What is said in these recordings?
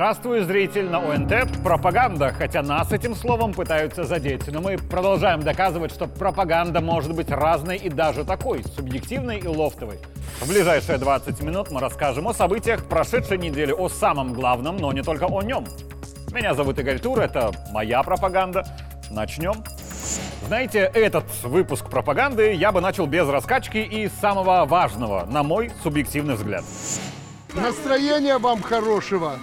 Здравствуй, зритель на ОНТ. Пропаганда, хотя нас этим словом пытаются задеть. Но мы продолжаем доказывать, что пропаганда может быть разной и даже такой, субъективной и лофтовой. В ближайшие 20 минут мы расскажем о событиях прошедшей недели, о самом главном, но не только о нем. Меня зовут Игорь Тур, это моя пропаганда. Начнем. Знаете, этот выпуск пропаганды я бы начал без раскачки и самого важного, на мой субъективный взгляд. Настроения вам хорошего,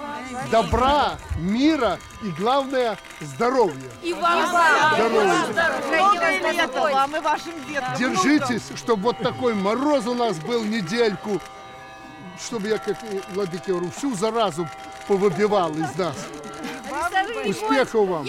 добра, мира и, главное, здоровья. И вам Здоровья. Лета вам и вашим детям. Держитесь, чтобы вот такой мороз у нас был недельку, чтобы я, как и Владыке говорю, всю заразу повыбивал из нас. Успехов вам!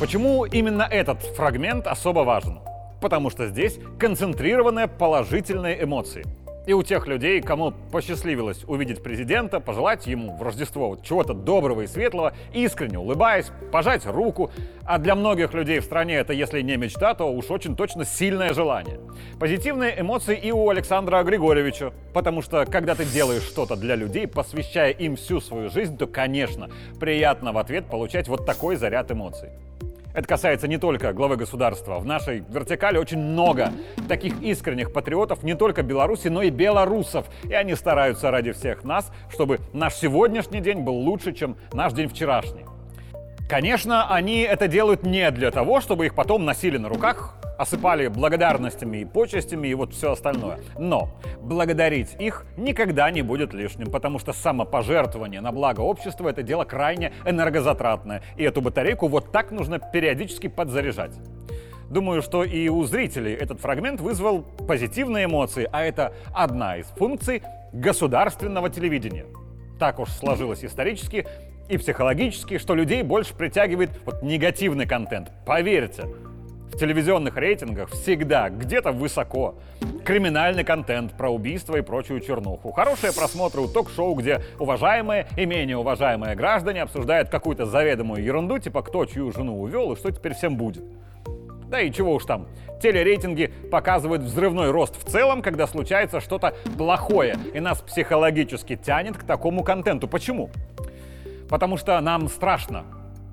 Почему именно этот фрагмент особо важен? Потому что здесь концентрированные положительные эмоции. И у тех людей, кому посчастливилось увидеть президента, пожелать ему в Рождество чего-то доброго и светлого, искренне улыбаясь, пожать руку. А для многих людей в стране это, если не мечта, то уж очень точно сильное желание. Позитивные эмоции и у Александра Григорьевича, потому что когда ты делаешь что-то для людей, посвящая им всю свою жизнь, то, конечно, приятно в ответ получать вот такой заряд эмоций. Это касается не только главы государства. В нашей вертикали очень много таких искренних патриотов не только Беларуси, но и белорусов. И они стараются ради всех нас, чтобы наш сегодняшний день был лучше, чем наш день вчерашний. Конечно, они это делают не для того, чтобы их потом носили на руках, осыпали благодарностями и почестями и вот все остальное. Но благодарить их никогда не будет лишним, потому что самопожертвование на благо общества это дело крайне энергозатратное. И эту батарейку вот так нужно периодически подзаряжать. Думаю, что и у зрителей этот фрагмент вызвал позитивные эмоции, а это одна из функций государственного телевидения. Так уж сложилось исторически и психологически, что людей больше притягивает вот негативный контент. Поверьте, в телевизионных рейтингах всегда где-то высоко. Криминальный контент про убийство и прочую чернуху. Хорошие просмотры у ток-шоу, где уважаемые и менее уважаемые граждане обсуждают какую-то заведомую ерунду, типа кто чью жену увел и что теперь всем будет. Да и чего уж там. Телерейтинги показывают взрывной рост в целом, когда случается что-то плохое, и нас психологически тянет к такому контенту. Почему? Потому что нам страшно.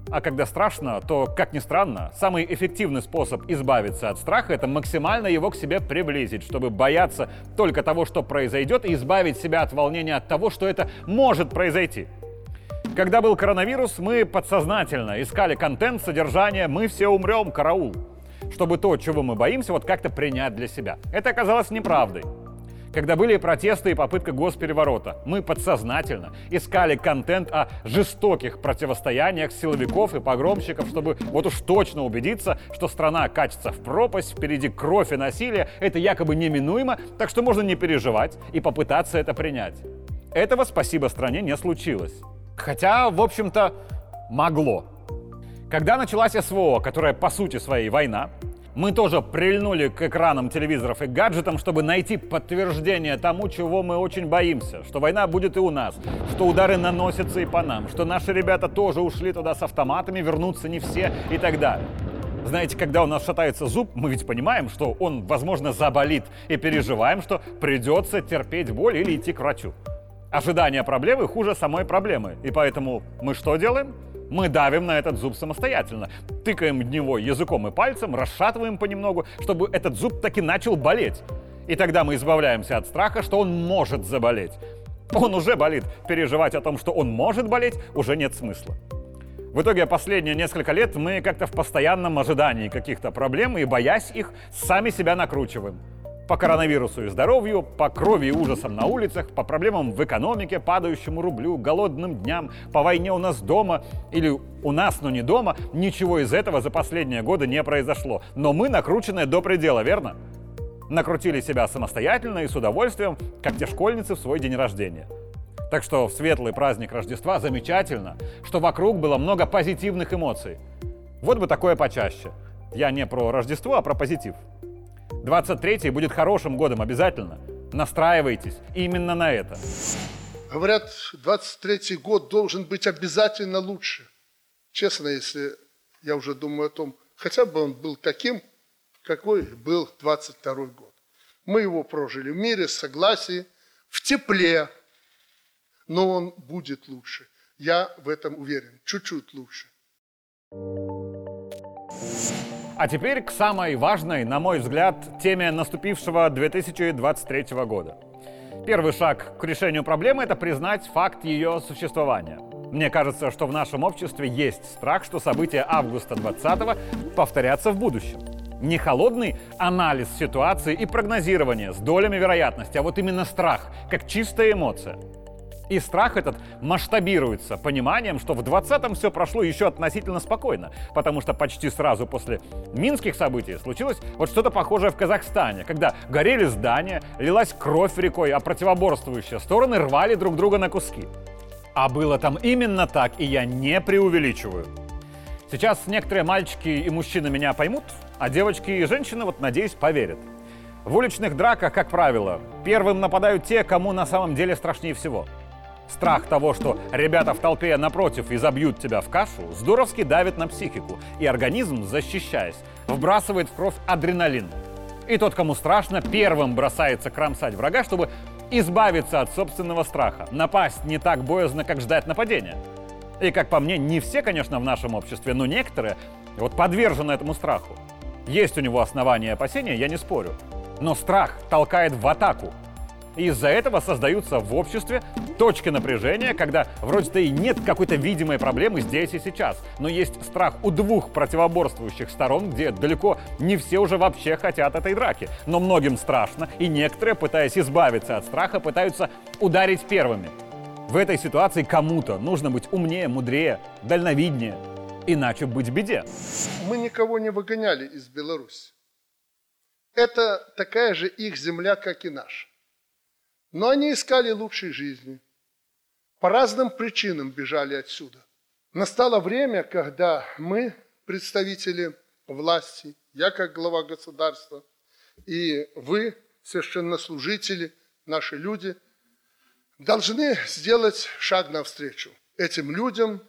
А когда страшно, то, как ни странно, самый эффективный способ избавиться от страха – это максимально его к себе приблизить, чтобы бояться только того, что произойдет, и избавить себя от волнения от того, что это может произойти. Когда был коронавирус, мы подсознательно искали контент, содержание «Мы все умрем, караул», чтобы то, чего мы боимся, вот как-то принять для себя. Это оказалось неправдой. Когда были протесты и попытка госпереворота, мы подсознательно искали контент о жестоких противостояниях силовиков и погромщиков, чтобы вот уж точно убедиться, что страна катится в пропасть, впереди кровь и насилие, это якобы неминуемо, так что можно не переживать и попытаться это принять. Этого, спасибо стране, не случилось. Хотя, в общем-то, могло. Когда началась СВО, которая по сути своей война, мы тоже прильнули к экранам телевизоров и гаджетам, чтобы найти подтверждение тому, чего мы очень боимся. Что война будет и у нас, что удары наносятся и по нам, что наши ребята тоже ушли туда с автоматами, вернутся не все и так далее. Знаете, когда у нас шатается зуб, мы ведь понимаем, что он, возможно, заболит, и переживаем, что придется терпеть боль или идти к врачу. Ожидание проблемы хуже самой проблемы, и поэтому мы что делаем? Мы давим на этот зуб самостоятельно, тыкаем в него языком и пальцем, расшатываем понемногу, чтобы этот зуб таки начал болеть. И тогда мы избавляемся от страха, что он может заболеть. Он уже болит. Переживать о том, что он может болеть, уже нет смысла. В итоге последние несколько лет мы как-то в постоянном ожидании каких-то проблем и, боясь их, сами себя накручиваем. По коронавирусу и здоровью, по крови и ужасам на улицах, по проблемам в экономике, падающему рублю, голодным дням, по войне у нас дома или у нас, но не дома, ничего из этого за последние годы не произошло. Но мы накрученные до предела, верно? Накрутили себя самостоятельно и с удовольствием, как те школьницы в свой день рождения. Так что в светлый праздник Рождества замечательно, что вокруг было много позитивных эмоций. Вот бы такое почаще. Я не про Рождество, а про позитив. 23-й будет хорошим годом обязательно. Настраивайтесь именно на это. Говорят, 23-й год должен быть обязательно лучше. Честно, если я уже думаю о том, хотя бы он был таким, какой был 22 год. Мы его прожили в мире, в согласии, в тепле, но он будет лучше. Я в этом уверен, чуть-чуть лучше. А теперь к самой важной, на мой взгляд, теме наступившего 2023 года. Первый шаг к решению проблемы – это признать факт ее существования. Мне кажется, что в нашем обществе есть страх, что события августа 20-го повторятся в будущем. Не холодный анализ ситуации и прогнозирование с долями вероятности, а вот именно страх, как чистая эмоция – и страх этот масштабируется пониманием, что в 20-м все прошло еще относительно спокойно, потому что почти сразу после минских событий случилось вот что-то похожее в Казахстане, когда горели здания, лилась кровь рекой, а противоборствующие стороны рвали друг друга на куски. А было там именно так, и я не преувеличиваю. Сейчас некоторые мальчики и мужчины меня поймут, а девочки и женщины, вот надеюсь, поверят. В уличных драках, как правило, первым нападают те, кому на самом деле страшнее всего – Страх того, что ребята в толпе напротив изобьют тебя в кашу, здоровски давит на психику, и организм, защищаясь, вбрасывает в кровь адреналин. И тот, кому страшно, первым бросается кромсать врага, чтобы избавиться от собственного страха. Напасть не так боязно, как ждать нападения. И, как по мне, не все, конечно, в нашем обществе, но некоторые вот подвержены этому страху. Есть у него основания и опасения, я не спорю. Но страх толкает в атаку, из-за этого создаются в обществе точки напряжения, когда вроде-то и нет какой-то видимой проблемы здесь и сейчас, но есть страх у двух противоборствующих сторон, где далеко не все уже вообще хотят этой драки. Но многим страшно, и некоторые, пытаясь избавиться от страха, пытаются ударить первыми. В этой ситуации кому-то нужно быть умнее, мудрее, дальновиднее, иначе быть беде. Мы никого не выгоняли из Беларуси. Это такая же их земля, как и наша. Но они искали лучшей жизни. По разным причинам бежали отсюда. Настало время, когда мы, представители власти, я как глава государства, и вы, священнослужители, наши люди, должны сделать шаг навстречу этим людям,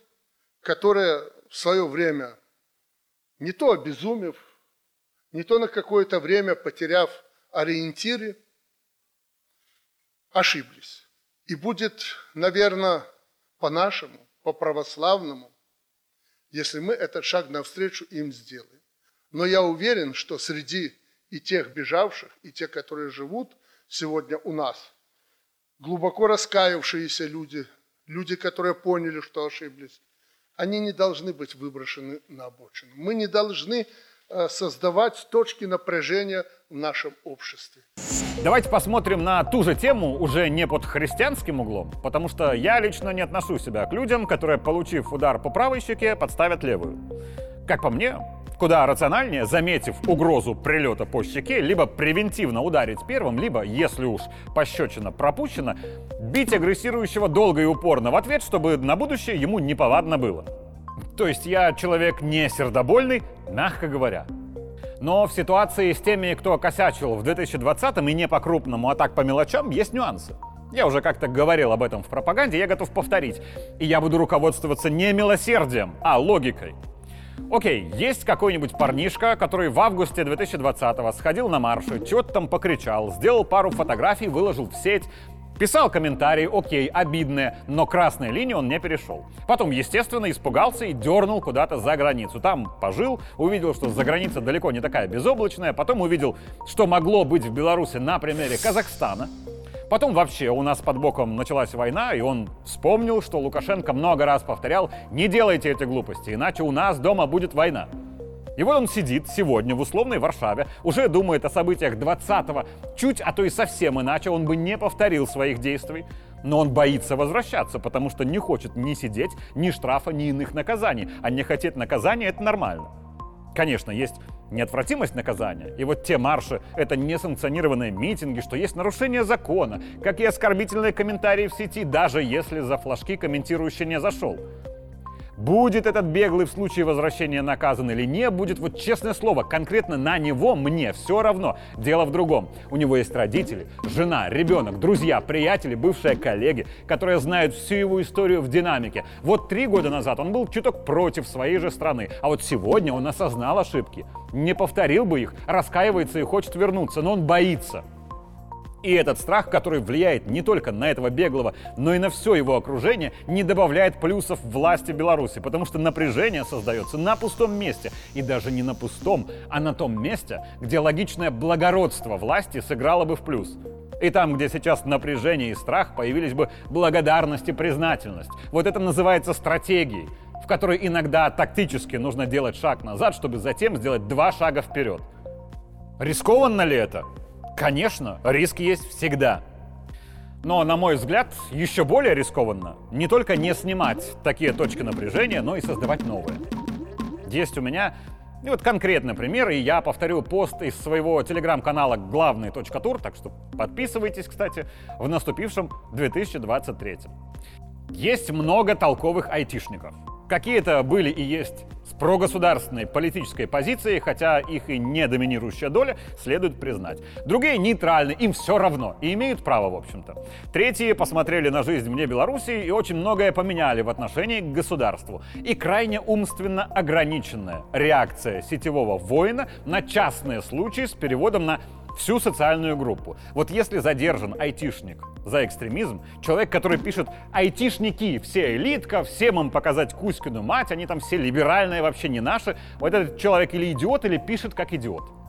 которые в свое время, не то обезумев, не то на какое-то время потеряв ориентиры, ошиблись. И будет, наверное, по-нашему, по-православному, если мы этот шаг навстречу им сделаем. Но я уверен, что среди и тех бежавших, и тех, которые живут сегодня у нас, глубоко раскаявшиеся люди, люди, которые поняли, что ошиблись, они не должны быть выброшены на обочину. Мы не должны создавать точки напряжения в нашем обществе. Давайте посмотрим на ту же тему уже не под христианским углом, потому что я лично не отношу себя к людям, которые, получив удар по правой щеке, подставят левую. Как по мне, куда рациональнее, заметив угрозу прилета по щеке, либо превентивно ударить первым, либо, если уж пощечина пропущена, бить агрессирующего долго и упорно в ответ, чтобы на будущее ему неповадно было. То есть я человек не сердобольный, мягко говоря. Но в ситуации с теми, кто косячил в 2020-м и не по-крупному, а так по мелочам, есть нюансы. Я уже как-то говорил об этом в пропаганде, я готов повторить. И я буду руководствоваться не милосердием, а логикой. Окей, есть какой-нибудь парнишка, который в августе 2020-го сходил на марши, что-то там покричал, сделал пару фотографий, выложил в сеть, Писал комментарии, окей, обидные, но красной линии он не перешел. Потом, естественно, испугался и дернул куда-то за границу. Там пожил, увидел, что за граница далеко не такая безоблачная, потом увидел, что могло быть в Беларуси на примере Казахстана. Потом вообще у нас под боком началась война, и он вспомнил, что Лукашенко много раз повторял, не делайте эти глупости, иначе у нас дома будет война. И вот он сидит сегодня в условной Варшаве, уже думает о событиях 20-го, чуть, а то и совсем иначе, он бы не повторил своих действий. Но он боится возвращаться, потому что не хочет ни сидеть, ни штрафа, ни иных наказаний. А не хотеть наказания – это нормально. Конечно, есть неотвратимость наказания. И вот те марши — это несанкционированные митинги, что есть нарушение закона, как и оскорбительные комментарии в сети, даже если за флажки комментирующий не зашел. Будет этот беглый в случае возвращения наказан или не, будет вот честное слово, конкретно на него мне все равно. Дело в другом. У него есть родители, жена, ребенок, друзья, приятели, бывшие коллеги, которые знают всю его историю в динамике. Вот три года назад он был чуток против своей же страны, а вот сегодня он осознал ошибки. Не повторил бы их, раскаивается и хочет вернуться, но он боится. И этот страх, который влияет не только на этого беглого, но и на все его окружение, не добавляет плюсов власти Беларуси, потому что напряжение создается на пустом месте. И даже не на пустом, а на том месте, где логичное благородство власти сыграло бы в плюс. И там, где сейчас напряжение и страх, появились бы благодарность и признательность. Вот это называется стратегией, в которой иногда тактически нужно делать шаг назад, чтобы затем сделать два шага вперед. Рискованно ли это? Конечно, риск есть всегда. Но, на мой взгляд, еще более рискованно не только не снимать такие точки напряжения, но и создавать новые. Есть у меня и вот конкретный пример, и я повторю пост из своего телеграм-канала «Главный тур», так что подписывайтесь, кстати, в наступившем 2023. Есть много толковых айтишников. Какие-то были и есть с прогосударственной политической позицией, хотя их и не доминирующая доля, следует признать. Другие нейтральны, им все равно, и имеют право, в общем-то. Третьи посмотрели на жизнь вне Беларуси и очень многое поменяли в отношении к государству. И крайне умственно ограниченная реакция сетевого воина на частные случаи с переводом на всю социальную группу. Вот если задержан айтишник за экстремизм, человек, который пишет «айтишники, все элитка, всем им показать Кузькину мать, они там все либеральные, вообще не наши», вот этот человек или идиот, или пишет как идиот.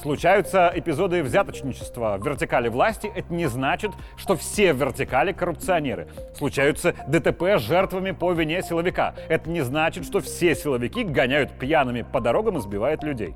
Случаются эпизоды взяточничества в вертикали власти. Это не значит, что все вертикали коррупционеры. Случаются ДТП с жертвами по вине силовика. Это не значит, что все силовики гоняют пьяными по дорогам и сбивают людей.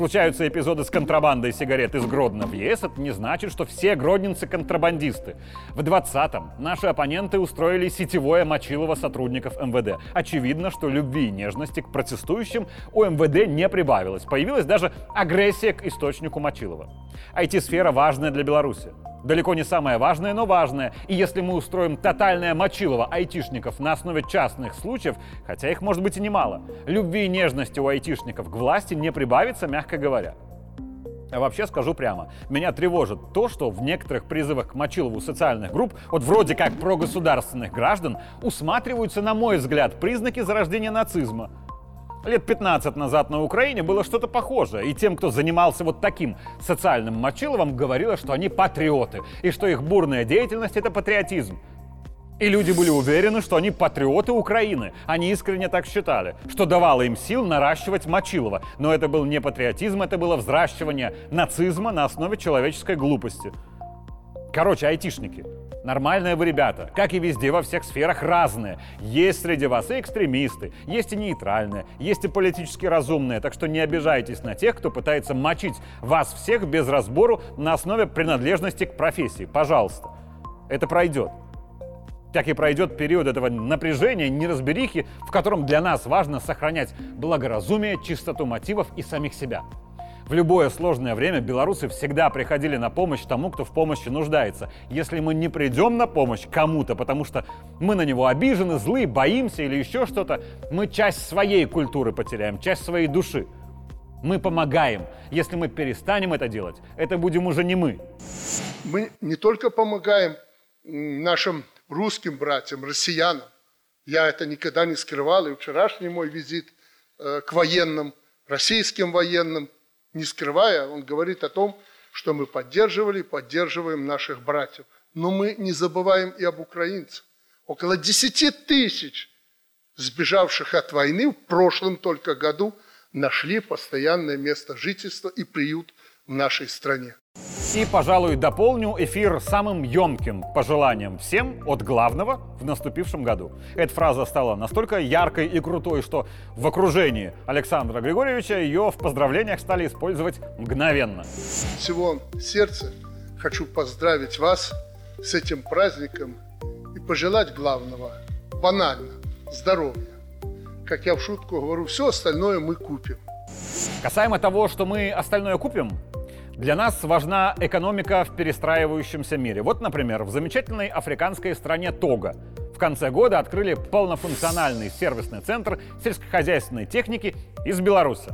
Случаются эпизоды с контрабандой сигарет из Гродно в ЕС, это не значит, что все гродненцы контрабандисты. В 20-м наши оппоненты устроили сетевое мочилово сотрудников МВД. Очевидно, что любви и нежности к протестующим у МВД не прибавилось. Появилась даже агрессия к источнику мочилова. IT-сфера важная для Беларуси. Далеко не самое важное, но важное. И если мы устроим тотальное мочилово айтишников на основе частных случаев, хотя их может быть и немало, любви и нежности у айтишников к власти не прибавится, мягко говоря. А вообще скажу прямо, меня тревожит то, что в некоторых призывах к Мочилову социальных групп, вот вроде как прогосударственных граждан, усматриваются, на мой взгляд, признаки зарождения нацизма. Лет 15 назад на Украине было что-то похожее, и тем, кто занимался вот таким социальным мочиловым, говорилось, что они патриоты, и что их бурная деятельность — это патриотизм. И люди были уверены, что они патриоты Украины. Они искренне так считали, что давало им сил наращивать Мочилова. Но это был не патриотизм, это было взращивание нацизма на основе человеческой глупости. Короче, айтишники — Нормальные вы ребята, как и везде во всех сферах разные. Есть среди вас и экстремисты, есть и нейтральные, есть и политически разумные, так что не обижайтесь на тех, кто пытается мочить вас всех без разбору на основе принадлежности к профессии. Пожалуйста. Это пройдет. Как и пройдет период этого напряжения, неразберихи, в котором для нас важно сохранять благоразумие, чистоту мотивов и самих себя. В любое сложное время белорусы всегда приходили на помощь тому, кто в помощи нуждается. Если мы не придем на помощь кому-то, потому что мы на него обижены, злы, боимся или еще что-то, мы часть своей культуры потеряем, часть своей души. Мы помогаем. Если мы перестанем это делать, это будем уже не мы. Мы не только помогаем нашим русским братьям, россиянам. Я это никогда не скрывал, и вчерашний мой визит э, к военным, российским военным – не скрывая, он говорит о том, что мы поддерживали и поддерживаем наших братьев. Но мы не забываем и об украинцах. Около 10 тысяч сбежавших от войны в прошлом только году нашли постоянное место жительства и приют в нашей стране. И, пожалуй, дополню эфир самым емким пожеланием всем от главного в наступившем году. Эта фраза стала настолько яркой и крутой, что в окружении Александра Григорьевича ее в поздравлениях стали использовать мгновенно. Всего сердца хочу поздравить вас с этим праздником и пожелать главного, банально, здоровья. Как я в шутку говорю, все остальное мы купим. Касаемо того, что мы остальное купим, для нас важна экономика в перестраивающемся мире. Вот, например, в замечательной африканской стране Тога в конце года открыли полнофункциональный сервисный центр сельскохозяйственной техники из Беларуси.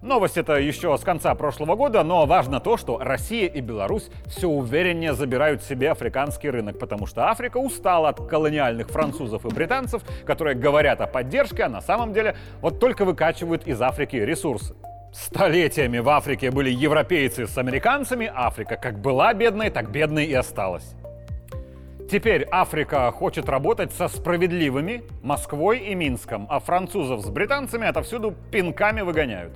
Новость это еще с конца прошлого года, но важно то, что Россия и Беларусь все увереннее забирают себе африканский рынок, потому что Африка устала от колониальных французов и британцев, которые говорят о поддержке, а на самом деле вот только выкачивают из Африки ресурсы. Столетиями в Африке были европейцы с американцами, Африка как была бедной, так бедной и осталась. Теперь Африка хочет работать со справедливыми Москвой и Минском, а французов с британцами отовсюду пинками выгоняют.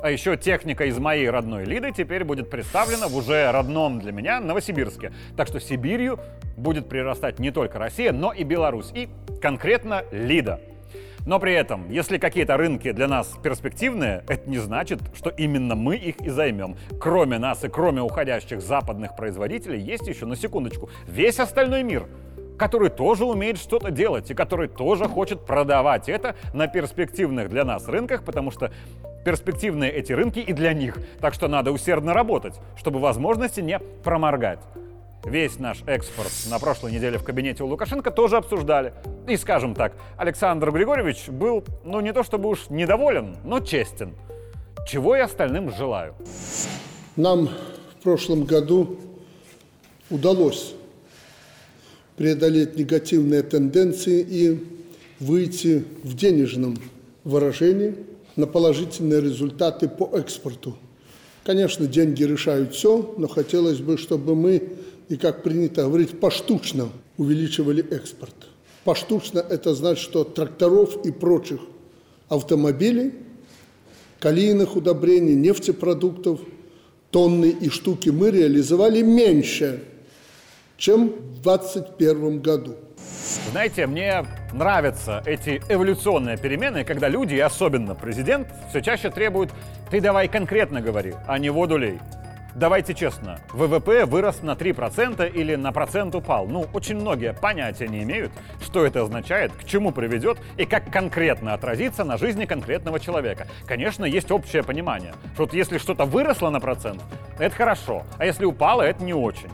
А еще техника из моей родной Лиды теперь будет представлена в уже родном для меня Новосибирске. Так что Сибирью будет прирастать не только Россия, но и Беларусь. И конкретно Лида. Но при этом, если какие-то рынки для нас перспективные, это не значит, что именно мы их и займем. Кроме нас и кроме уходящих западных производителей, есть еще, на секундочку, весь остальной мир – который тоже умеет что-то делать и который тоже хочет продавать это на перспективных для нас рынках, потому что перспективные эти рынки и для них. Так что надо усердно работать, чтобы возможности не проморгать. Весь наш экспорт на прошлой неделе в кабинете у Лукашенко тоже обсуждали. И, скажем так, Александр Григорьевич был, ну не то чтобы уж недоволен, но честен. Чего и остальным желаю. Нам в прошлом году удалось преодолеть негативные тенденции и выйти в денежном выражении на положительные результаты по экспорту. Конечно, деньги решают все, но хотелось бы, чтобы мы, и как принято говорить, поштучно увеличивали экспорт. Поштучно это значит, что тракторов и прочих автомобилей, калийных удобрений, нефтепродуктов, тонны и штуки мы реализовали меньше, чем в 2021 году. Знаете, мне нравятся эти эволюционные перемены, когда люди, и особенно президент, все чаще требуют «ты давай конкретно говори, а не воду лей». Давайте честно, ВВП вырос на 3% или на процент упал. Ну, очень многие понятия не имеют, что это означает, к чему приведет и как конкретно отразится на жизни конкретного человека. Конечно, есть общее понимание, что вот если что-то выросло на процент, это хорошо, а если упало, это не очень.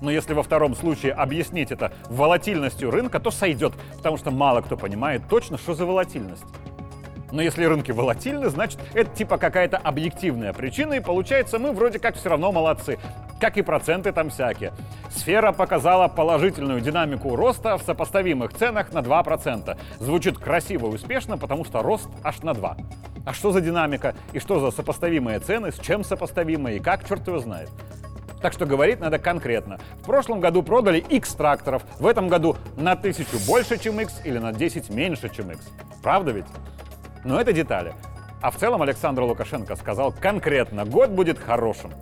Но если во втором случае объяснить это волатильностью рынка, то сойдет, потому что мало кто понимает точно, что за волатильность. Но если рынки волатильны, значит, это типа какая-то объективная причина, и получается, мы вроде как все равно молодцы. Как и проценты там всякие. Сфера показала положительную динамику роста в сопоставимых ценах на 2%. Звучит красиво и успешно, потому что рост аж на 2. А что за динамика? И что за сопоставимые цены? С чем сопоставимые? И как? Черт его знает. Так что говорить надо конкретно. В прошлом году продали X тракторов, в этом году на тысячу больше, чем X или на 10 меньше, чем X. Правда ведь? Но это детали. А в целом Александр Лукашенко сказал конкретно, год будет хорошим.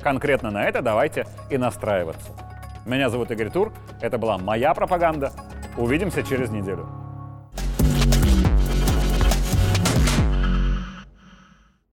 Конкретно на это давайте и настраиваться. Меня зовут Игорь Тур, это была моя пропаганда. Увидимся через неделю.